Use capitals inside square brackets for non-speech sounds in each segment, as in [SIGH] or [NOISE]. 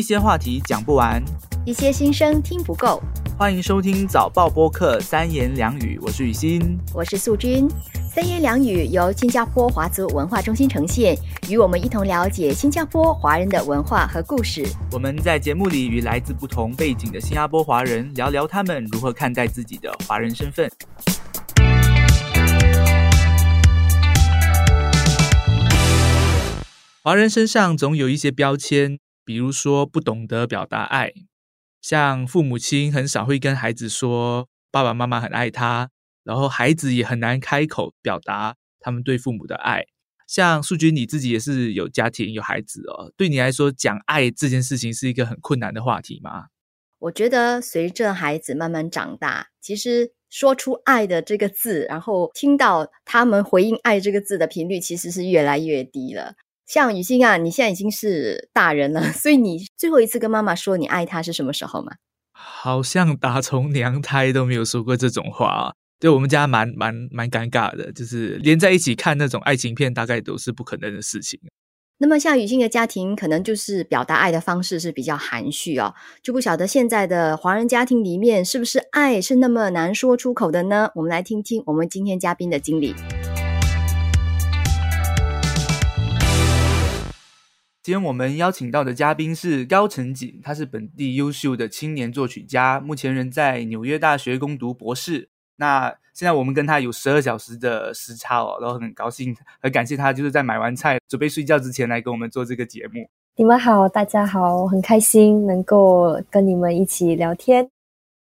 一些话题讲不完，一些心声听不够。欢迎收听早报播客三言两语，我是雨欣，我是素君。三言两语由新加坡华族文化中心呈现，与我们一同了解新加坡华人的文化和故事。我们在节目里与来自不同背景的新加坡华人聊聊他们如何看待自己的华人身份。华人身上总有一些标签，比如说不懂得表达爱，像父母亲很少会跟孩子说爸爸妈妈很爱他，然后孩子也很难开口表达他们对父母的爱。像素君你自己也是有家庭有孩子哦，对你来说讲爱这件事情是一个很困难的话题吗？我觉得随着孩子慢慢长大，其实说出“爱”的这个字，然后听到他们回应“爱”这个字的频率，其实是越来越低了。像雨欣啊，你现在已经是大人了，[LAUGHS] 所以你最后一次跟妈妈说你爱她是什么时候吗？好像打从娘胎都没有说过这种话，对我们家蛮蛮蛮尴尬的，就是连在一起看那种爱情片，大概都是不可能的事情。那么像雨欣的家庭，可能就是表达爱的方式是比较含蓄哦，就不晓得现在的华人家庭里面是不是爱是那么难说出口的呢？我们来听听我们今天嘉宾的经历。今天我们邀请到的嘉宾是高成锦，他是本地优秀的青年作曲家，目前人在纽约大学攻读博士。那现在我们跟他有十二小时的时差哦，然后很高兴，很感谢他，就是在买完菜准备睡觉之前来跟我们做这个节目。你们好，大家好，很开心能够跟你们一起聊天。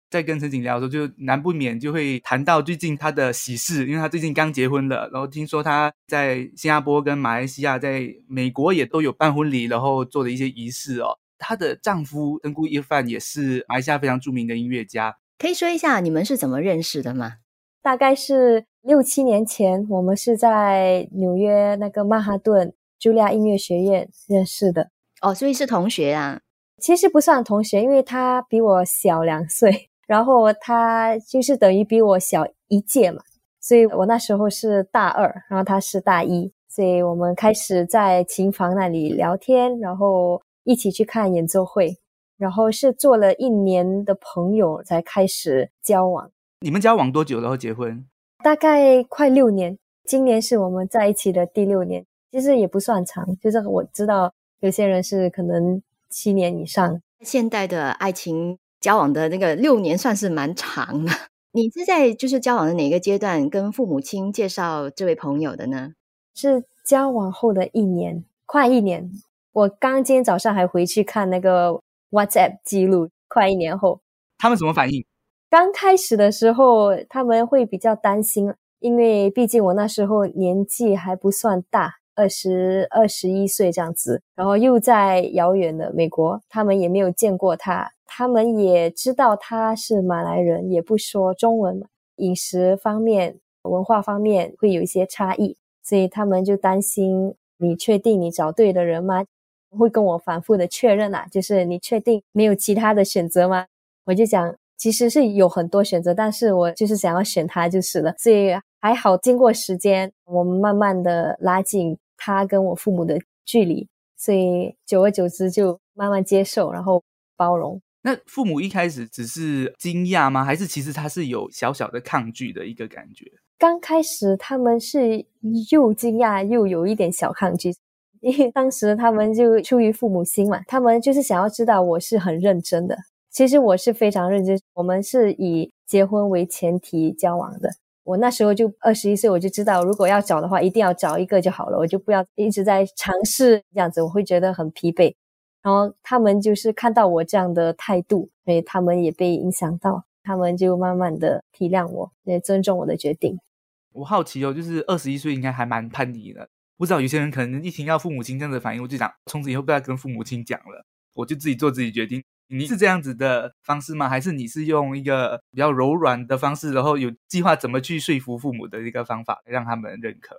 在跟陈景聊的时候，就难不免就会谈到最近他的喜事，因为他最近刚结婚了，然后听说他在新加坡跟马来西亚、在美国也都有办婚礼，然后做的一些仪式哦。她的丈夫登姑一范也是马来西亚非常著名的音乐家，可以说一下你们是怎么认识的吗？大概是六七年前，我们是在纽约那个曼哈顿茱莉亚音乐学院认识的。哦，所以是同学啊？其实不算同学，因为他比我小两岁。然后他就是等于比我小一届嘛，所以我那时候是大二，然后他是大一，所以我们开始在琴房那里聊天，然后一起去看演奏会，然后是做了一年的朋友才开始交往。你们交往多久然后结婚？大概快六年，今年是我们在一起的第六年，其实也不算长，就是我知道有些人是可能七年以上。现代的爱情。交往的那个六年算是蛮长的。你是在就是交往的哪个阶段跟父母亲介绍这位朋友的呢？是交往后的一年，快一年。我刚今天早上还回去看那个 WhatsApp 记录，快一年后，他们什么反应？刚开始的时候他们会比较担心，因为毕竟我那时候年纪还不算大，二十二十一岁这样子，然后又在遥远的美国，他们也没有见过他。他们也知道他是马来人，也不说中文。饮食方面、文化方面会有一些差异，所以他们就担心你确定你找对的人吗？会跟我反复的确认啊，就是你确定没有其他的选择吗？我就讲其实是有很多选择，但是我就是想要选他就是了。所以还好，经过时间，我们慢慢的拉近他跟我父母的距离，所以久而久之就慢慢接受，然后包容。那父母一开始只是惊讶吗？还是其实他是有小小的抗拒的一个感觉？刚开始他们是又惊讶又有一点小抗拒，因为当时他们就出于父母心嘛，他们就是想要知道我是很认真的。其实我是非常认真，我们是以结婚为前提交往的。我那时候就二十一岁，我就知道如果要找的话，一定要找一个就好了，我就不要一直在尝试这样子，我会觉得很疲惫。然后他们就是看到我这样的态度，所以他们也被影响到，他们就慢慢的体谅我，也尊重我的决定。我好奇哦，就是二十一岁应该还蛮叛逆的，不知道有些人可能一听到父母亲这样的反应，我就想从此以后不要跟父母亲讲了，我就自己做自己决定。你是这样子的方式吗？还是你是用一个比较柔软的方式，然后有计划怎么去说服父母的一个方法，让他们认可？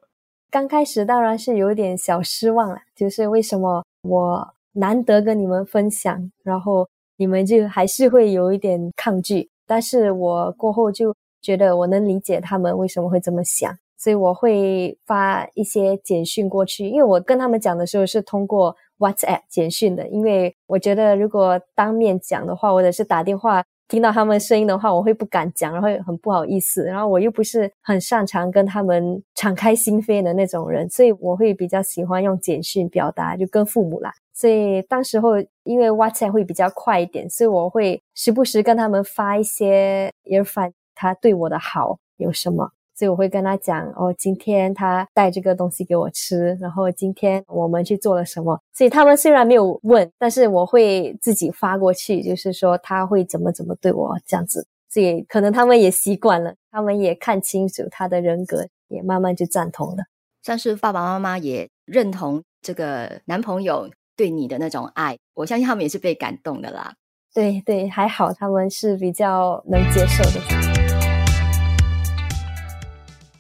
刚开始当然是有点小失望了，就是为什么我。难得跟你们分享，然后你们就还是会有一点抗拒，但是我过后就觉得我能理解他们为什么会这么想，所以我会发一些简讯过去，因为我跟他们讲的时候是通过 WhatsApp 简讯的，因为我觉得如果当面讲的话，或者是打电话听到他们声音的话，我会不敢讲，然后很不好意思，然后我又不是很擅长跟他们敞开心扉的那种人，所以我会比较喜欢用简讯表达，就跟父母啦。所以当时候因为 WhatsApp 会比较快一点，所以我会时不时跟他们发一些 Irfan 他对我的好有什么。所以我会跟他讲哦，今天他带这个东西给我吃，然后今天我们去做了什么。所以他们虽然没有问，但是我会自己发过去，就是说他会怎么怎么对我这样子。所以可能他们也习惯了，他们也看清楚他的人格，也慢慢就赞同了。算是爸爸妈妈也认同这个男朋友对你的那种爱，我相信他们也是被感动的啦。对对，还好他们是比较能接受的。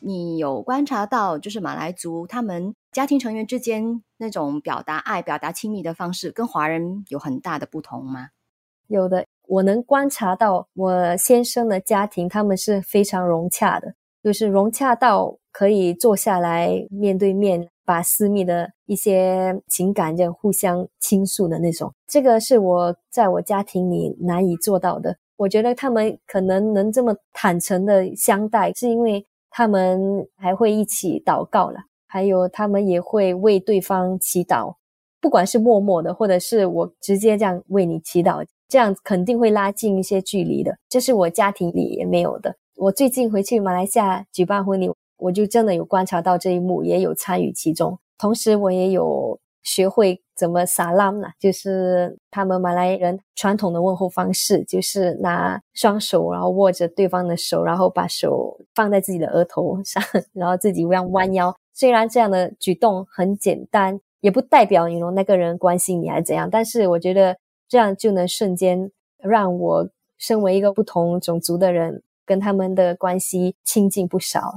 你有观察到，就是马来族他们家庭成员之间那种表达爱、表达亲密的方式，跟华人有很大的不同吗？有的，我能观察到我先生的家庭，他们是非常融洽的，就是融洽到可以坐下来面对面，把私密的一些情感就互相倾诉的那种。这个是我在我家庭里难以做到的。我觉得他们可能能这么坦诚的相待，是因为。他们还会一起祷告了，还有他们也会为对方祈祷，不管是默默的，或者是我直接这样为你祈祷，这样肯定会拉近一些距离的。这是我家庭里也没有的。我最近回去马来西亚举办婚礼，我就真的有观察到这一幕，也有参与其中，同时我也有学会。怎么撒浪呢？就是他们马来人传统的问候方式，就是拿双手，然后握着对方的手，然后把手放在自己的额头上，然后自己这样弯腰。虽然这样的举动很简单，也不代表你说那个人关心你还是怎样，但是我觉得这样就能瞬间让我身为一个不同种族的人，跟他们的关系亲近不少。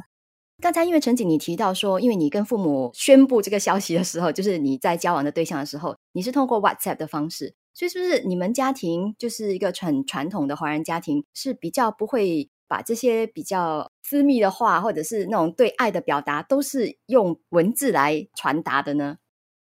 刚才因为陈景你提到说，因为你跟父母宣布这个消息的时候，就是你在交往的对象的时候，你是通过 WhatsApp 的方式，所以是不是你们家庭就是一个很传统的华人家庭，是比较不会把这些比较私密的话，或者是那种对爱的表达，都是用文字来传达的呢？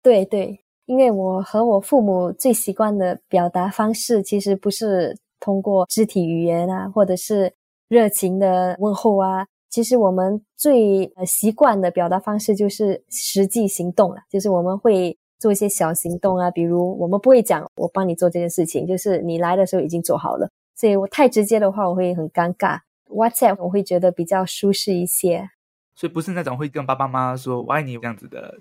对对，因为我和我父母最习惯的表达方式，其实不是通过肢体语言啊，或者是热情的问候啊。其实我们最呃习惯的表达方式就是实际行动了，就是我们会做一些小行动啊，比如我们不会讲我帮你做这件事情，就是你来的时候已经做好了，所以我太直接的话我会很尴尬。WhatsApp 我会觉得比较舒适一些，所以不是那种会跟爸爸妈妈说我爱你这样子的，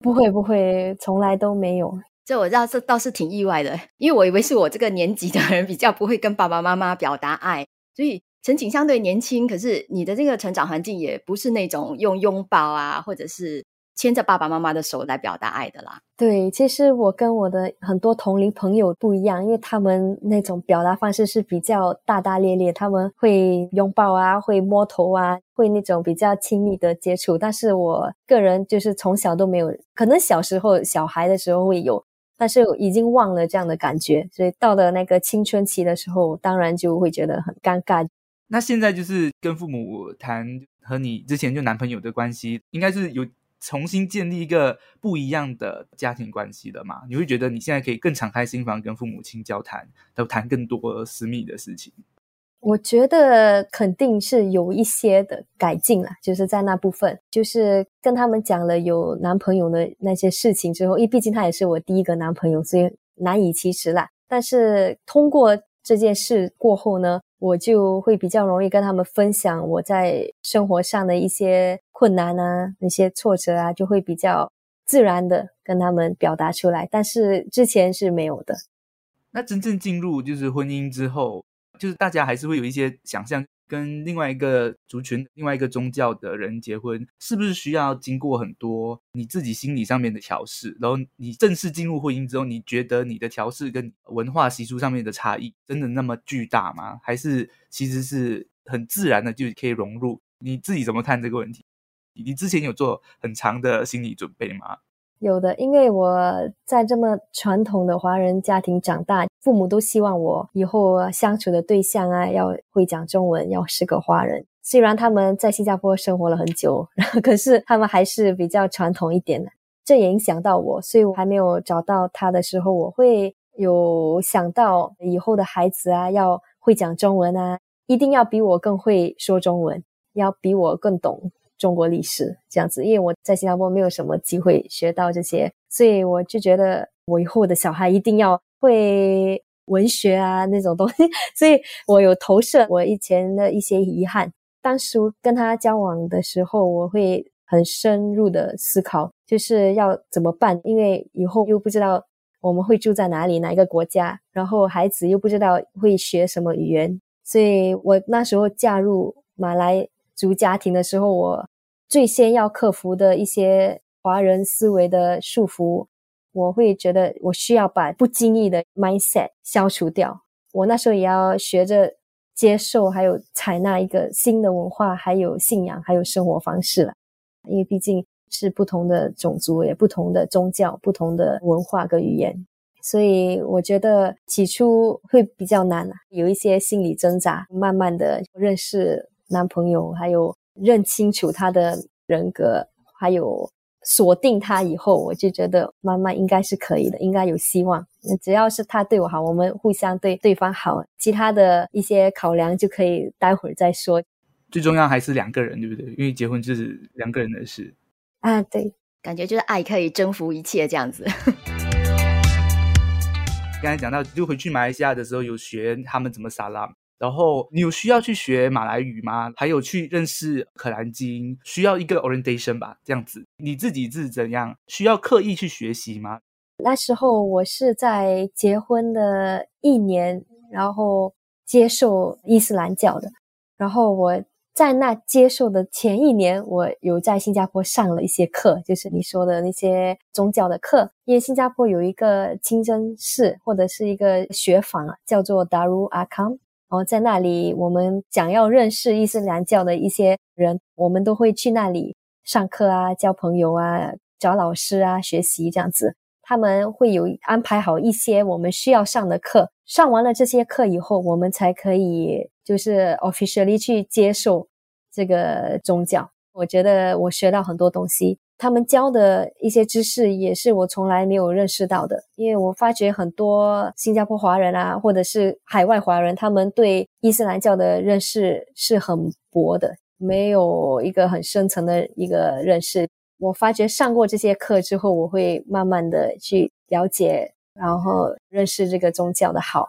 不会不会，从来都没有。这我知道，这倒是挺意外的，因为我以为是我这个年纪的人比较不会跟爸爸妈妈表达爱，所以。陈景相对年轻，可是你的这个成长环境也不是那种用拥抱啊，或者是牵着爸爸妈妈的手来表达爱的啦。对，其实我跟我的很多同龄朋友不一样，因为他们那种表达方式是比较大大咧咧，他们会拥抱啊，会摸头啊，会那种比较亲密的接触。但是我个人就是从小都没有，可能小时候小孩的时候会有，但是已经忘了这样的感觉。所以到了那个青春期的时候，当然就会觉得很尴尬。那现在就是跟父母谈和你之前就男朋友的关系，应该是有重新建立一个不一样的家庭关系了嘛？你会觉得你现在可以更敞开心房跟父母亲交谈，都谈更多私密的事情？我觉得肯定是有一些的改进了，就是在那部分，就是跟他们讲了有男朋友的那些事情之后，因为毕竟他也是我第一个男朋友，所以难以启齿啦。但是通过这件事过后呢？我就会比较容易跟他们分享我在生活上的一些困难啊，那些挫折啊，就会比较自然的跟他们表达出来。但是之前是没有的。那真正进入就是婚姻之后，就是大家还是会有一些想象。跟另外一个族群、另外一个宗教的人结婚，是不是需要经过很多你自己心理上面的调试？然后你正式进入婚姻之后，你觉得你的调试跟文化习俗上面的差异真的那么巨大吗？还是其实是很自然的就可以融入？你自己怎么看这个问题？你之前有做很长的心理准备吗？有的，因为我在这么传统的华人家庭长大，父母都希望我以后相处的对象啊，要会讲中文，要是个华人。虽然他们在新加坡生活了很久，[LAUGHS] 可是他们还是比较传统一点的。这也影响到我，所以我还没有找到他的时候，我会有想到以后的孩子啊，要会讲中文啊，一定要比我更会说中文，要比我更懂中国历史这样子。因为我在新加坡没有什么机会学到这些，所以我就觉得我以后的小孩一定要会文学啊那种东西。所以我有投射我以前的一些遗憾。当时跟他交往的时候，我会。很深入的思考，就是要怎么办？因为以后又不知道我们会住在哪里，哪一个国家，然后孩子又不知道会学什么语言，所以我那时候嫁入马来族家庭的时候，我最先要克服的一些华人思维的束缚，我会觉得我需要把不经意的 mindset 消除掉。我那时候也要学着接受，还有采纳一个新的文化，还有信仰，还有生活方式了。因为毕竟是不同的种族，也不同的宗教，不同的文化跟语言，所以我觉得起初会比较难，有一些心理挣扎。慢慢的认识男朋友，还有认清楚他的人格，还有锁定他以后，我就觉得妈妈应该是可以的，应该有希望。只要是他对我好，我们互相对对方好，其他的一些考量就可以待会儿再说。最重要还是两个人，对不对？因为结婚就是两个人的事啊。对，感觉就是爱可以征服一切这样子。[LAUGHS] 刚才讲到，就回去马来西亚的时候有学他们怎么撒拉，然后你有需要去学马来语吗？还有去认识可兰经，需要一个 orientation 吧？这样子，你自己是怎样？需要刻意去学习吗？那时候我是在结婚的一年，然后接受伊斯兰教的，然后我。在那接受的前一年，我有在新加坡上了一些课，就是你说的那些宗教的课。因为新加坡有一个清真寺或者是一个学坊，叫做 Darul Akam。然后在那里，我们想要认识伊斯兰教的一些人，我们都会去那里上课啊，交朋友啊，找老师啊，学习这样子。他们会有安排好一些我们需要上的课，上完了这些课以后，我们才可以就是 officially 去接受。这个宗教，我觉得我学到很多东西。他们教的一些知识也是我从来没有认识到的。因为我发觉很多新加坡华人啊，或者是海外华人，他们对伊斯兰教的认识是很薄的，没有一个很深层的一个认识。我发觉上过这些课之后，我会慢慢的去了解，然后认识这个宗教的好。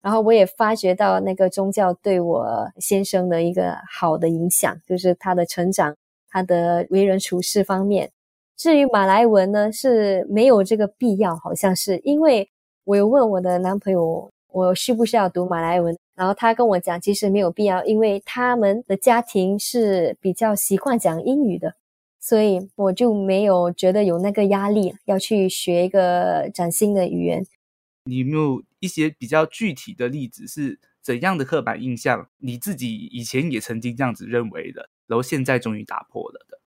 然后我也发觉到那个宗教对我先生的一个好的影响，就是他的成长，他的为人处事方面。至于马来文呢，是没有这个必要，好像是因为我有问我的男朋友，我需不需要读马来文，然后他跟我讲，其实没有必要，因为他们的家庭是比较习惯讲英语的，所以我就没有觉得有那个压力要去学一个崭新的语言。你有没有一些比较具体的例子？是怎样的刻板印象？你自己以前也曾经这样子认为的，然后现在终于打破了的。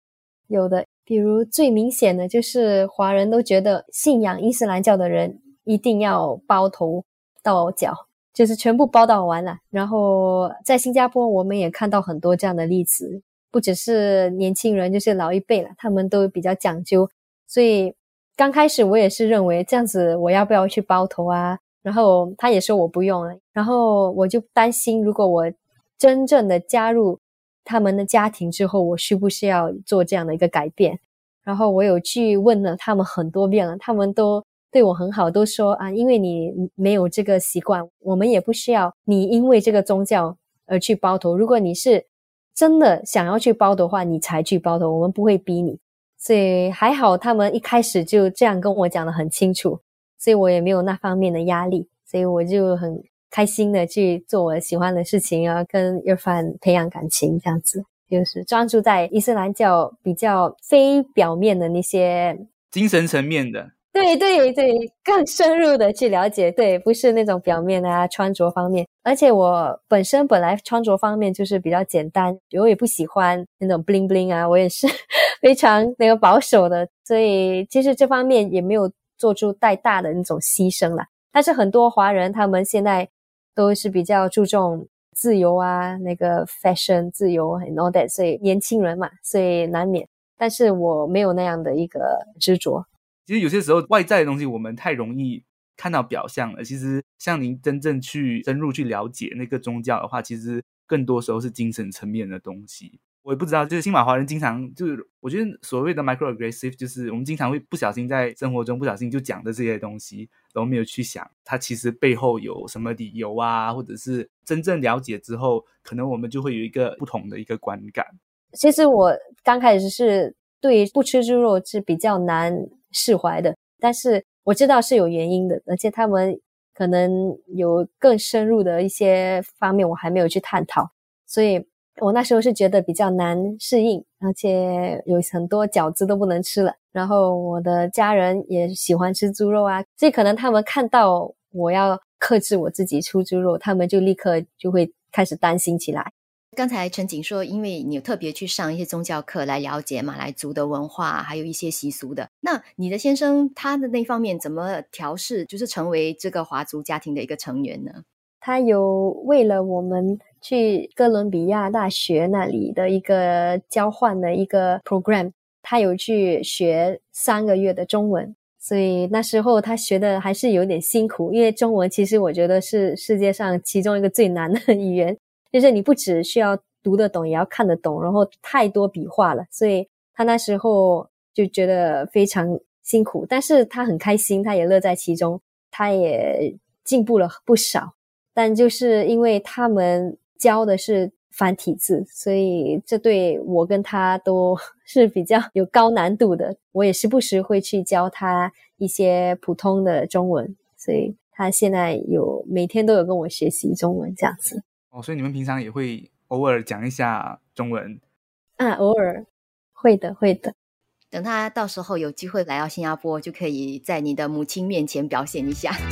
有的，比如最明显的就是华人都觉得信仰伊斯兰教的人一定要包头到脚，就是全部包到完了。然后在新加坡，我们也看到很多这样的例子，不只是年轻人，就是老一辈了，他们都比较讲究，所以。刚开始我也是认为这样子，我要不要去包头啊？然后他也说我不用，然后我就担心，如果我真正的加入他们的家庭之后，我需不需要做这样的一个改变？然后我有去问了他们很多遍了，他们都对我很好，都说啊，因为你没有这个习惯，我们也不需要你因为这个宗教而去包头。如果你是真的想要去包的话，你才去包头，我们不会逼你。所以还好，他们一开始就这样跟我讲的很清楚，所以我也没有那方面的压力，所以我就很开心的去做我喜欢的事情啊，跟约范培养感情，这样子就是专注在伊斯兰教比较非表面的那些精神层面的，对对对，更深入的去了解，对，不是那种表面啊穿着方面，而且我本身本来穿着方面就是比较简单，我也不喜欢那种 bling bling 啊，我也是。[LAUGHS] 非常那个保守的，所以其实这方面也没有做出太大的那种牺牲了。但是很多华人他们现在都是比较注重自由啊，那个 fashion 自由很 all that，所以年轻人嘛，所以难免但是我没有那样的一个执着。其实有些时候外在的东西，我们太容易看到表象了。其实像您真正去深入去了解那个宗教的话，其实更多时候是精神层面的东西。我也不知道，就是新马华人经常就是，我觉得所谓的 microaggressive，就是我们经常会不小心在生活中不小心就讲的这些东西，都没有去想它其实背后有什么理由啊，或者是真正了解之后，可能我们就会有一个不同的一个观感。其实我刚开始是对不吃猪肉是比较难释怀的，但是我知道是有原因的，而且他们可能有更深入的一些方面，我还没有去探讨，所以。我那时候是觉得比较难适应，而且有很多饺子都不能吃了。然后我的家人也喜欢吃猪肉啊，所以可能他们看到我要克制我自己出猪肉，他们就立刻就会开始担心起来。刚才陈景说，因为你有特别去上一些宗教课来了解马来族的文化，还有一些习俗的。那你的先生他的那方面怎么调试，就是成为这个华族家庭的一个成员呢？他有为了我们去哥伦比亚大学那里的一个交换的一个 program，他有去学三个月的中文，所以那时候他学的还是有点辛苦，因为中文其实我觉得是世界上其中一个最难的语言，就是你不只需要读得懂，也要看得懂，然后太多笔画了，所以他那时候就觉得非常辛苦，但是他很开心，他也乐在其中，他也进步了不少。但就是因为他们教的是繁体字，所以这对我跟他都 [LAUGHS] 是比较有高难度的。我也时不时会去教他一些普通的中文，所以他现在有每天都有跟我学习中文这样子。哦，所以你们平常也会偶尔讲一下中文？啊，偶尔会的，会的。等他到时候有机会来到新加坡，就可以在你的母亲面前表现一下。[LAUGHS]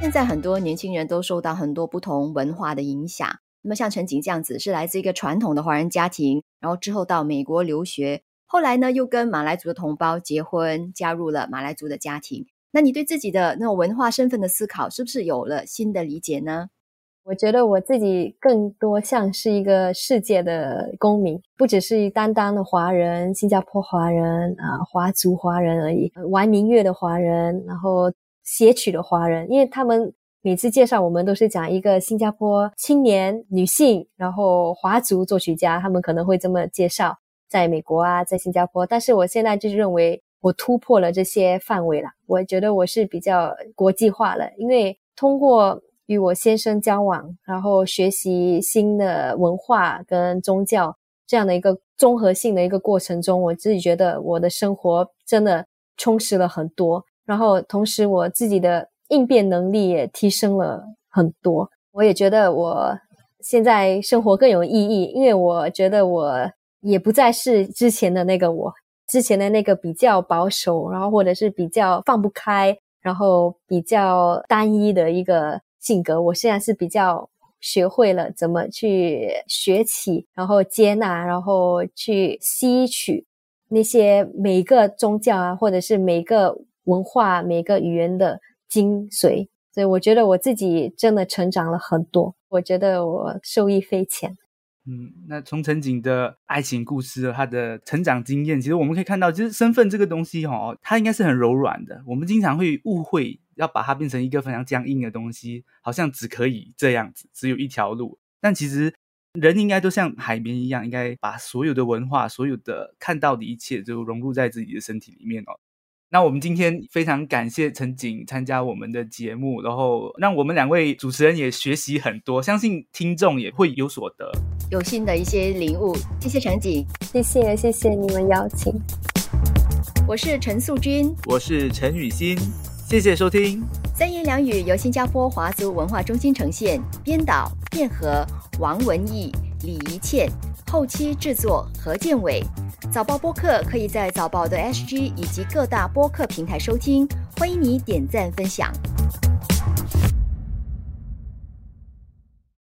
现在很多年轻人都受到很多不同文化的影响。那么像陈景这样子，是来自一个传统的华人家庭，然后之后到美国留学，后来呢又跟马来族的同胞结婚，加入了马来族的家庭。那你对自己的那种文化身份的思考，是不是有了新的理解呢？我觉得我自己更多像是一个世界的公民，不只是单单的华人、新加坡华人啊、华族华人而已，玩民乐的华人，然后。写曲的华人，因为他们每次介绍我们都是讲一个新加坡青年女性，然后华族作曲家，他们可能会这么介绍，在美国啊，在新加坡。但是我现在就是认为我突破了这些范围了，我觉得我是比较国际化了，因为通过与我先生交往，然后学习新的文化跟宗教这样的一个综合性的一个过程中，我自己觉得我的生活真的充实了很多。然后，同时我自己的应变能力也提升了很多。我也觉得我现在生活更有意义，因为我觉得我也不再是之前的那个我，之前的那个比较保守，然后或者是比较放不开，然后比较单一的一个性格。我现在是比较学会了怎么去学起，然后接纳，然后去吸取那些每个宗教啊，或者是每个。文化每个语言的精髓，所以我觉得我自己真的成长了很多。我觉得我受益匪浅。嗯，那从陈景的爱情故事，他的成长经验，其实我们可以看到，其实身份这个东西，哈，它应该是很柔软的。我们经常会误会，要把它变成一个非常僵硬的东西，好像只可以这样子，只有一条路。但其实人应该都像海绵一样，应该把所有的文化、所有的看到的一切，就融入在自己的身体里面哦。那我们今天非常感谢陈景参加我们的节目，然后让我们两位主持人也学习很多，相信听众也会有所得，有新的一些领悟。谢谢陈景，谢谢谢谢你们邀请。我是陈素君，我是陈雨欣，谢谢收听。三言两语由新加坡华族文化中心呈现，编导卞和、王文义、李怡倩，后期制作何建伟。早报播客可以在早报的 SG 以及各大播客平台收听，欢迎你点赞分享。